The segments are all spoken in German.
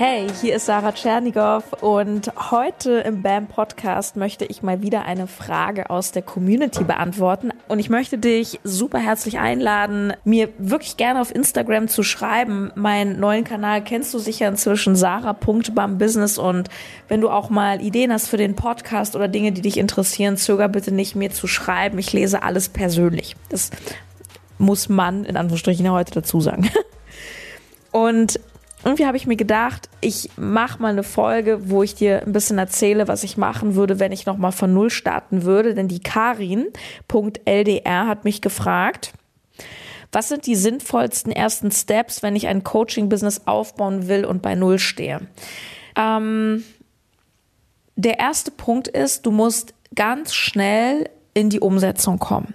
Hey, hier ist Sarah Tschernigow und heute im BAM Podcast möchte ich mal wieder eine Frage aus der Community beantworten. Und ich möchte dich super herzlich einladen, mir wirklich gerne auf Instagram zu schreiben. Meinen neuen Kanal kennst du sicher inzwischen, sarah.bambusiness. Und wenn du auch mal Ideen hast für den Podcast oder Dinge, die dich interessieren, zöger bitte nicht, mir zu schreiben. Ich lese alles persönlich. Das muss man in Anführungsstrichen heute dazu sagen. Und irgendwie habe ich mir gedacht, ich mache mal eine Folge, wo ich dir ein bisschen erzähle, was ich machen würde, wenn ich nochmal von Null starten würde. Denn die Karin.ldr hat mich gefragt, was sind die sinnvollsten ersten Steps, wenn ich ein Coaching-Business aufbauen will und bei Null stehe? Ähm, der erste Punkt ist, du musst ganz schnell in die Umsetzung kommen.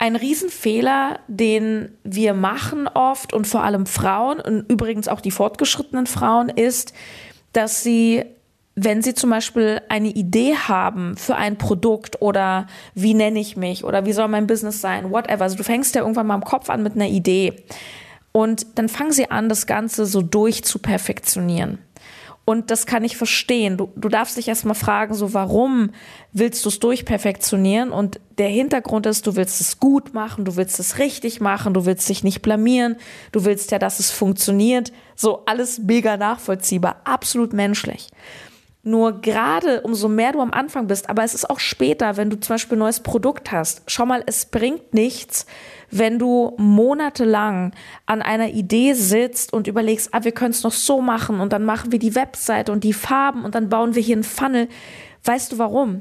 Ein Riesenfehler, den wir machen oft und vor allem Frauen und übrigens auch die fortgeschrittenen Frauen ist, dass sie, wenn sie zum Beispiel eine Idee haben für ein Produkt oder wie nenne ich mich oder wie soll mein Business sein, whatever. Also du fängst ja irgendwann mal im Kopf an mit einer Idee und dann fangen sie an, das Ganze so durch zu perfektionieren. Und das kann ich verstehen. Du, du darfst dich erstmal fragen, so warum willst du es durchperfektionieren? Und der Hintergrund ist, du willst es gut machen, du willst es richtig machen, du willst dich nicht blamieren, du willst ja, dass es funktioniert. So alles mega nachvollziehbar, absolut menschlich. Nur gerade umso mehr du am Anfang bist, aber es ist auch später, wenn du zum Beispiel ein neues Produkt hast. Schau mal, es bringt nichts, wenn du monatelang an einer Idee sitzt und überlegst, ah, wir können es noch so machen und dann machen wir die Webseite und die Farben und dann bauen wir hier einen Funnel. Weißt du warum?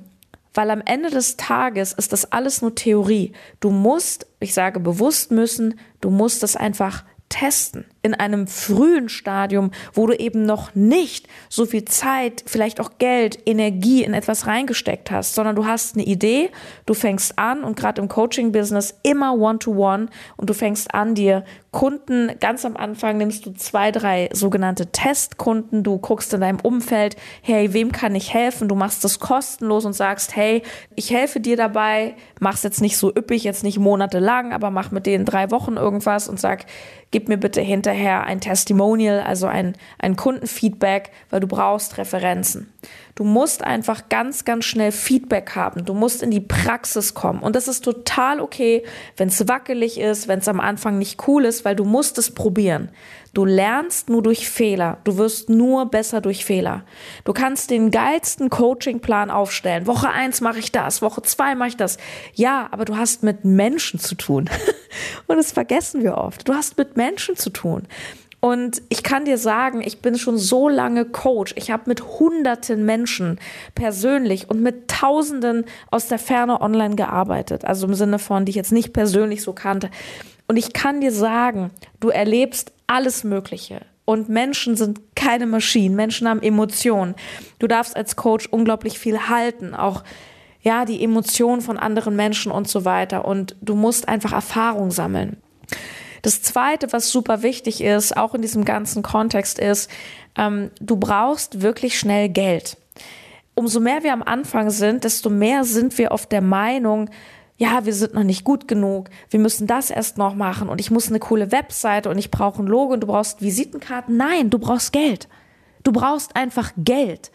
Weil am Ende des Tages ist das alles nur Theorie. Du musst, ich sage bewusst müssen, du musst es einfach testen in einem frühen Stadium, wo du eben noch nicht so viel Zeit, vielleicht auch Geld, Energie in etwas reingesteckt hast, sondern du hast eine Idee, du fängst an und gerade im Coaching-Business immer One-to-One -one, und du fängst an, dir Kunden, ganz am Anfang nimmst du zwei, drei sogenannte Testkunden, du guckst in deinem Umfeld, hey, wem kann ich helfen? Du machst das kostenlos und sagst, hey, ich helfe dir dabei, mach's jetzt nicht so üppig, jetzt nicht monatelang, aber mach mit denen drei Wochen irgendwas und sag, gib mir bitte hinterher ein Testimonial, also ein, ein Kundenfeedback, weil du brauchst Referenzen. Du musst einfach ganz, ganz schnell Feedback haben. Du musst in die Praxis kommen. Und das ist total okay, wenn es wackelig ist, wenn es am Anfang nicht cool ist, weil du musst es probieren. Du lernst nur durch Fehler. Du wirst nur besser durch Fehler. Du kannst den geilsten Coachingplan aufstellen. Woche eins mache ich das, Woche zwei mache ich das. Ja, aber du hast mit Menschen zu tun. Und das vergessen wir oft. Du hast mit Menschen zu tun. Und ich kann dir sagen, ich bin schon so lange Coach. Ich habe mit hunderten Menschen persönlich und mit Tausenden aus der Ferne online gearbeitet. Also im Sinne von, die ich jetzt nicht persönlich so kannte. Und ich kann dir sagen, du erlebst alles Mögliche. Und Menschen sind keine Maschinen. Menschen haben Emotionen. Du darfst als Coach unglaublich viel halten. Auch ja, die Emotionen von anderen Menschen und so weiter. Und du musst einfach Erfahrung sammeln. Das Zweite, was super wichtig ist, auch in diesem ganzen Kontext, ist, ähm, du brauchst wirklich schnell Geld. Umso mehr wir am Anfang sind, desto mehr sind wir auf der Meinung, ja, wir sind noch nicht gut genug, wir müssen das erst noch machen und ich muss eine coole Webseite und ich brauche ein Logo und du brauchst Visitenkarten. Nein, du brauchst Geld. Du brauchst einfach Geld.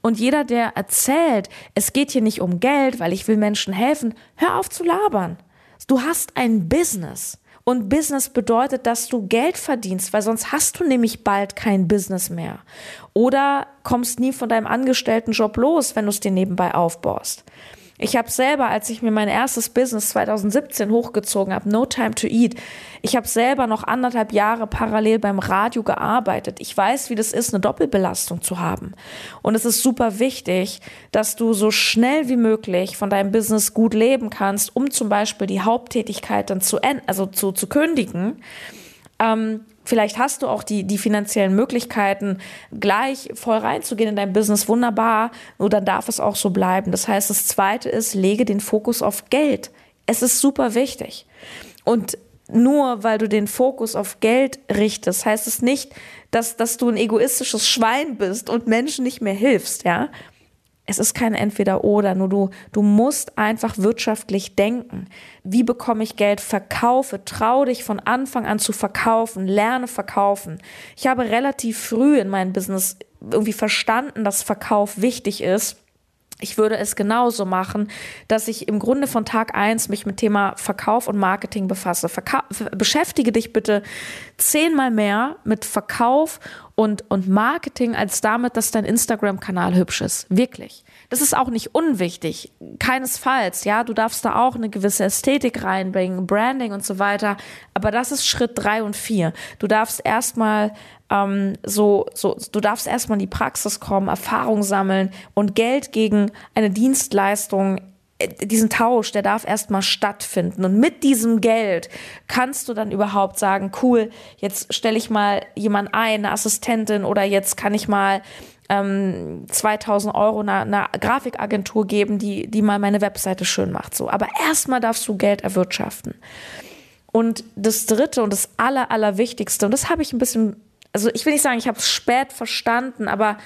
Und jeder, der erzählt, es geht hier nicht um Geld, weil ich will Menschen helfen, hör auf zu labern. Du hast ein Business. Und Business bedeutet, dass du Geld verdienst, weil sonst hast du nämlich bald kein Business mehr. Oder kommst nie von deinem Angestelltenjob los, wenn du es dir nebenbei aufbaust. Ich habe selber, als ich mir mein erstes Business 2017 hochgezogen habe, No Time to Eat, ich habe selber noch anderthalb Jahre parallel beim Radio gearbeitet. Ich weiß, wie das ist, eine Doppelbelastung zu haben. Und es ist super wichtig, dass du so schnell wie möglich von deinem Business gut leben kannst, um zum Beispiel die Haupttätigkeit dann zu, also zu, zu kündigen. Ähm, Vielleicht hast du auch die, die finanziellen Möglichkeiten, gleich voll reinzugehen in dein Business. Wunderbar. Nur dann darf es auch so bleiben. Das heißt, das zweite ist, lege den Fokus auf Geld. Es ist super wichtig. Und nur weil du den Fokus auf Geld richtest, heißt es nicht, dass, dass du ein egoistisches Schwein bist und Menschen nicht mehr hilfst, ja. Es ist kein Entweder-Oder, nur du, du musst einfach wirtschaftlich denken. Wie bekomme ich Geld? Verkaufe, trau dich von Anfang an zu verkaufen, lerne verkaufen. Ich habe relativ früh in meinem Business irgendwie verstanden, dass Verkauf wichtig ist ich würde es genauso machen, dass ich im Grunde von Tag eins mich mit Thema Verkauf und Marketing befasse. Verka beschäftige dich bitte zehnmal mehr mit Verkauf und, und Marketing als damit, dass dein Instagram-Kanal hübsch ist. Wirklich. Das ist auch nicht unwichtig. Keinesfalls. Ja, du darfst da auch eine gewisse Ästhetik reinbringen, Branding und so weiter. Aber das ist Schritt drei und vier. Du darfst erstmal ähm, so, so, du darfst erstmal in die Praxis kommen, Erfahrung sammeln und Geld gegen eine Dienstleistung äh, diesen Tausch, der darf erstmal stattfinden. Und mit diesem Geld kannst du dann überhaupt sagen, cool, jetzt stelle ich mal jemand ein, eine Assistentin oder jetzt kann ich mal ähm, 2000 Euro einer, einer Grafikagentur geben, die, die mal meine Webseite schön macht. So. Aber erstmal darfst du Geld erwirtschaften. Und das Dritte und das Aller, Allerwichtigste, und das habe ich ein bisschen also ich will nicht sagen, ich habe es spät verstanden, aber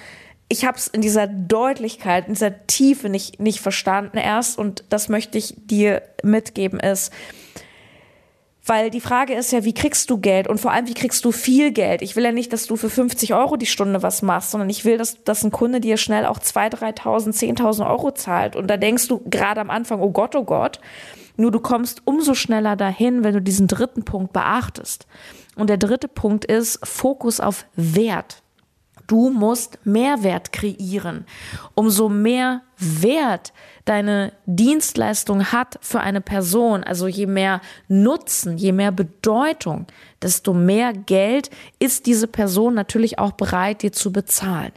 ich habe es in dieser Deutlichkeit, in dieser Tiefe nicht, nicht verstanden erst und das möchte ich dir mitgeben ist, weil die Frage ist ja, wie kriegst du Geld und vor allem, wie kriegst du viel Geld? Ich will ja nicht, dass du für 50 Euro die Stunde was machst, sondern ich will, dass, dass ein Kunde dir schnell auch 2.000, 3.000, 10.000 Euro zahlt. Und da denkst du gerade am Anfang, oh Gott, oh Gott. Nur du kommst umso schneller dahin, wenn du diesen dritten Punkt beachtest. Und der dritte Punkt ist Fokus auf Wert. Du musst Mehrwert kreieren. Umso mehr Wert deine Dienstleistung hat für eine Person, also je mehr Nutzen, je mehr Bedeutung, desto mehr Geld ist diese Person natürlich auch bereit, dir zu bezahlen.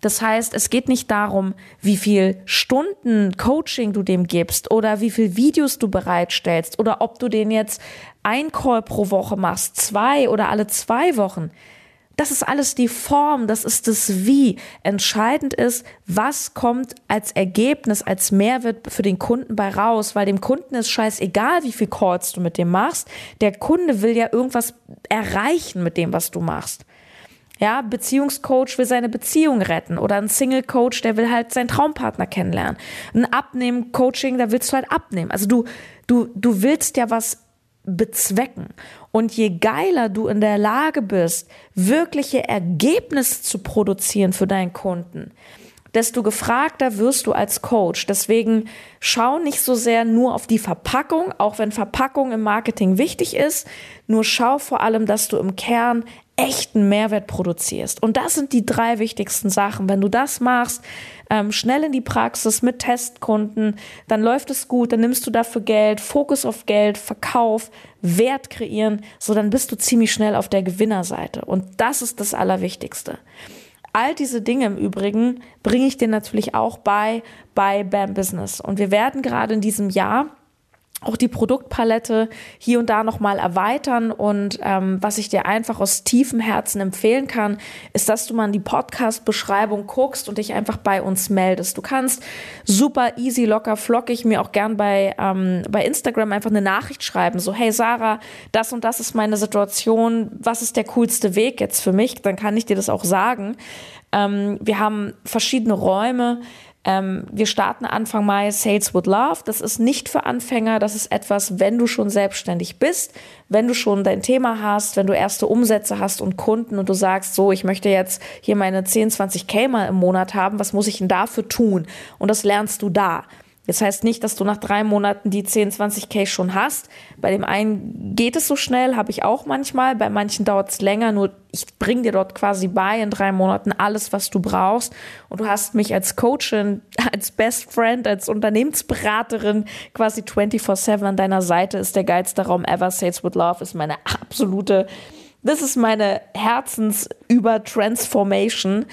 Das heißt, es geht nicht darum, wie viel Stunden Coaching du dem gibst oder wie viel Videos du bereitstellst oder ob du den jetzt ein Call pro Woche machst, zwei oder alle zwei Wochen. Das ist alles die Form, das ist das Wie. Entscheidend ist, was kommt als Ergebnis, als Mehrwert für den Kunden bei raus, weil dem Kunden ist scheißegal, wie viel Calls du mit dem machst. Der Kunde will ja irgendwas erreichen mit dem, was du machst. Ja, Beziehungscoach will seine Beziehung retten oder ein Single Coach, der will halt seinen Traumpartner kennenlernen. Ein Abnehmen Coaching, da willst du halt abnehmen. Also du du du willst ja was bezwecken. Und je geiler du in der Lage bist, wirkliche Ergebnisse zu produzieren für deinen Kunden, desto gefragter wirst du als Coach. Deswegen schau nicht so sehr nur auf die Verpackung, auch wenn Verpackung im Marketing wichtig ist, nur schau vor allem, dass du im Kern echten Mehrwert produzierst. Und das sind die drei wichtigsten Sachen. Wenn du das machst, ähm, schnell in die Praxis mit Testkunden, dann läuft es gut, dann nimmst du dafür Geld, Fokus auf Geld, Verkauf, Wert kreieren, so dann bist du ziemlich schnell auf der Gewinnerseite. Und das ist das Allerwichtigste. All diese Dinge im Übrigen bringe ich dir natürlich auch bei bei BAM Business. Und wir werden gerade in diesem Jahr auch die Produktpalette hier und da nochmal erweitern. Und ähm, was ich dir einfach aus tiefem Herzen empfehlen kann, ist, dass du mal in die Podcast-Beschreibung guckst und dich einfach bei uns meldest. Du kannst super easy, locker, flockig mir auch gern bei, ähm, bei Instagram einfach eine Nachricht schreiben. So, hey Sarah, das und das ist meine Situation. Was ist der coolste Weg jetzt für mich? Dann kann ich dir das auch sagen. Ähm, wir haben verschiedene Räume ähm, wir starten Anfang Mai Sales with Love. Das ist nicht für Anfänger. Das ist etwas, wenn du schon selbstständig bist, wenn du schon dein Thema hast, wenn du erste Umsätze hast und Kunden und du sagst, so, ich möchte jetzt hier meine 10, 20k mal im Monat haben. Was muss ich denn dafür tun? Und das lernst du da. Das heißt nicht, dass du nach drei Monaten die 10, 20k schon hast. Bei dem einen geht es so schnell, habe ich auch manchmal. Bei manchen dauert es länger. Nur ich bringe dir dort quasi bei in drei Monaten alles, was du brauchst. Und du hast mich als Coachin, als Best Friend, als Unternehmensberaterin quasi 24-7 an deiner Seite. Ist der geilste Raum ever. Sales with Love ist meine absolute, das ist meine Herzensüber-Transformation. Und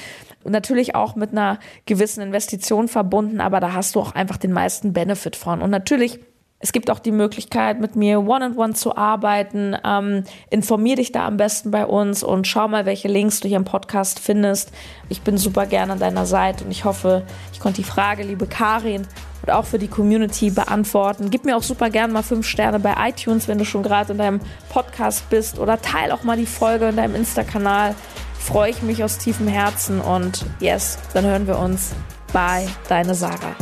natürlich auch mit einer gewissen Investition verbunden, aber da hast du auch einfach den meisten Benefit von. Und natürlich es gibt auch die Möglichkeit, mit mir one-on-one -on -one zu arbeiten. Ähm, informier dich da am besten bei uns und schau mal, welche Links du hier im Podcast findest. Ich bin super gerne an deiner Seite und ich hoffe, ich konnte die Frage, liebe Karin, und auch für die Community beantworten. Gib mir auch super gerne mal fünf Sterne bei iTunes, wenn du schon gerade in deinem Podcast bist oder teil auch mal die Folge in deinem Insta-Kanal freue ich mich aus tiefem Herzen und yes, dann hören wir uns Bye, deine Sarah.